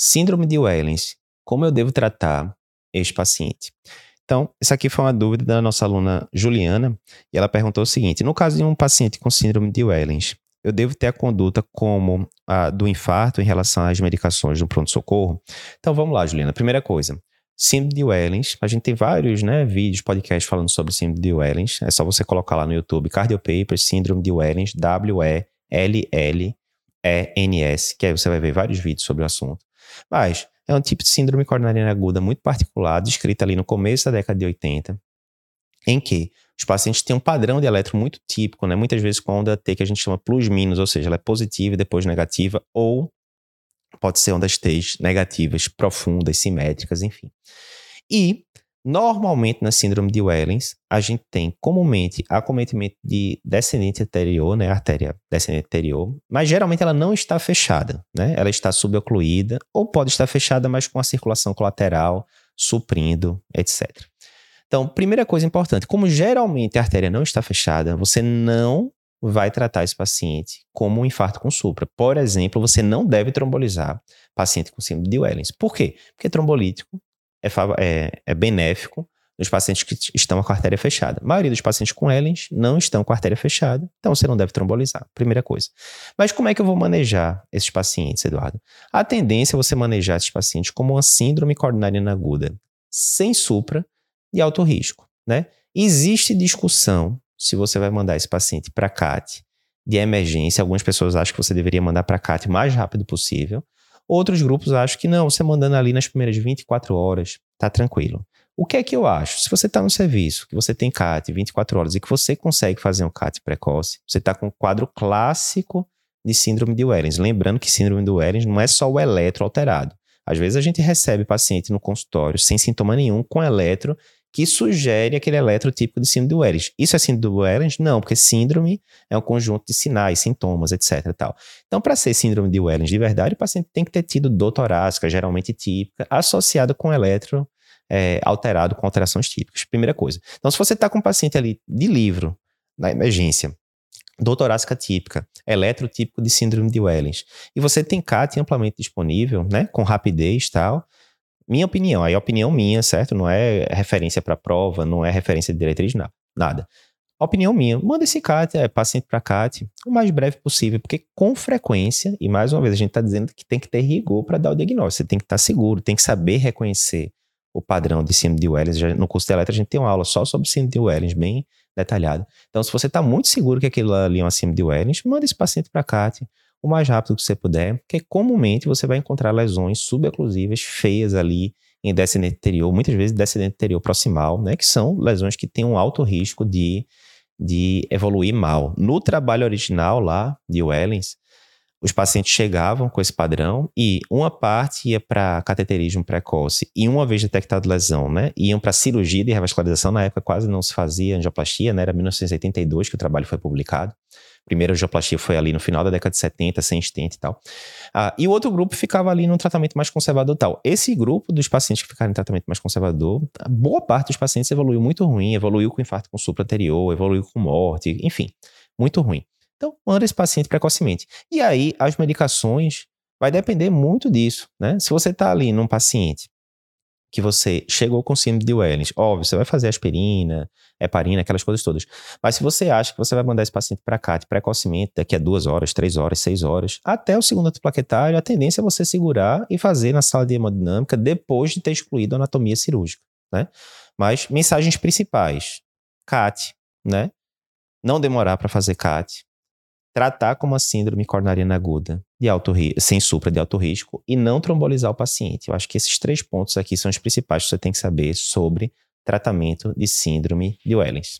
Síndrome de Wellens. Como eu devo tratar este paciente? Então, essa aqui foi uma dúvida da nossa aluna Juliana, e ela perguntou o seguinte: no caso de um paciente com síndrome de Wellens, eu devo ter a conduta como a do infarto em relação às medicações do pronto-socorro? Então, vamos lá, Juliana. Primeira coisa, síndrome de Wellens, a gente tem vários né, vídeos, podcasts falando sobre síndrome de Wellens, é só você colocar lá no YouTube, Cardiopapers, síndrome de Wellens, W-E-L-L-E-N-S, que aí você vai ver vários vídeos sobre o assunto. Mas é um tipo de síndrome coronariana aguda muito particular, descrita ali no começo da década de 80, em que os pacientes têm um padrão de eletro muito típico, né? Muitas vezes com onda T que a gente chama plus-minus, ou seja, ela é positiva e depois negativa, ou pode ser ondas T negativas, profundas, simétricas, enfim. E Normalmente, na síndrome de Wellens, a gente tem comumente acometimento de descendente anterior, né, artéria descendente anterior, mas geralmente ela não está fechada, né? Ela está subocluída ou pode estar fechada, mas com a circulação colateral suprindo, etc. Então, primeira coisa importante, como geralmente a artéria não está fechada, você não vai tratar esse paciente como um infarto com supra. Por exemplo, você não deve trombolizar paciente com síndrome de Wellens. Por quê? Porque trombolítico é, é, é benéfico nos pacientes que estão com a artéria fechada. A maioria dos pacientes com Ellens não estão com a artéria fechada, então você não deve trombolizar, primeira coisa. Mas como é que eu vou manejar esses pacientes, Eduardo? A tendência é você manejar esses pacientes como uma síndrome coronariana aguda, sem supra, de alto risco, né? Existe discussão se você vai mandar esse paciente para CAT de emergência. Algumas pessoas acham que você deveria mandar para CAT o mais rápido possível. Outros grupos acham que não, você mandando ali nas primeiras 24 horas, tá tranquilo. O que é que eu acho? Se você está no serviço, que você tem CAT 24 horas e que você consegue fazer um CAT precoce, você está com um quadro clássico de síndrome de Wellens. Lembrando que síndrome de Wellens não é só o eletro alterado. Às vezes a gente recebe paciente no consultório sem sintoma nenhum, com eletro que sugere aquele eletrotípico de síndrome de Wellens. Isso é síndrome de Wellens? Não, porque síndrome é um conjunto de sinais, sintomas, etc. Tal. Então, para ser síndrome de Wellens de verdade, o paciente tem que ter tido dor torácica, geralmente típica, associada com eletro é, alterado com alterações típicas. Primeira coisa. Então, se você está com um paciente ali de livro, na emergência, dor torácica típica, eletrotípico de síndrome de Wellens, e você tem CAT amplamente disponível, né, com rapidez e tal, minha opinião, aí é opinião minha, certo? Não é referência para prova, não é referência de diretriz, nada. Opinião minha, manda esse CAT, é, paciente para CAT, o mais breve possível, porque com frequência, e mais uma vez a gente está dizendo que tem que ter rigor para dar o diagnóstico, você tem que estar tá seguro, tem que saber reconhecer o padrão de síndrome de Wellens. No curso de eletro a gente tem uma aula só sobre síndrome de Wellens, bem detalhada. Então, se você está muito seguro que aquilo ali é uma síndrome de Wellens, manda esse paciente para CAT, o mais rápido que você puder, porque comumente você vai encontrar lesões suboclusivas feias ali em descendente anterior, muitas vezes descendente anterior proximal, né, que são lesões que têm um alto risco de, de evoluir mal. No trabalho original lá de Wellens, os pacientes chegavam com esse padrão e uma parte ia para cateterismo precoce e uma vez detectada lesão, né, iam para cirurgia de revascularização, na época quase não se fazia angioplastia, né, era 1982 que o trabalho foi publicado primeira angioplastia foi ali no final da década de 70, sem stent e tal. Ah, e o outro grupo ficava ali num tratamento mais conservador e tal. Esse grupo dos pacientes que ficaram em tratamento mais conservador, boa parte dos pacientes evoluiu muito ruim, evoluiu com infarto com supra anterior, evoluiu com morte, enfim, muito ruim. Então, manda esse paciente precocemente. E aí, as medicações vai depender muito disso, né? Se você está ali num paciente que você chegou com síndrome de Wellens, óbvio, você vai fazer aspirina, heparina, aquelas coisas todas. Mas se você acha que você vai mandar esse paciente para cá precocemente, daqui a duas horas, três horas, seis horas, até o segundo plaquetário, a tendência é você segurar e fazer na sala de hemodinâmica depois de ter excluído a anatomia cirúrgica, né? Mas mensagens principais, CAT, né? Não demorar para fazer CAT, tratar como uma síndrome coronariana aguda de alto sem supra de alto risco e não trombolizar o paciente. Eu acho que esses três pontos aqui são os principais que você tem que saber sobre tratamento de síndrome de Wellens.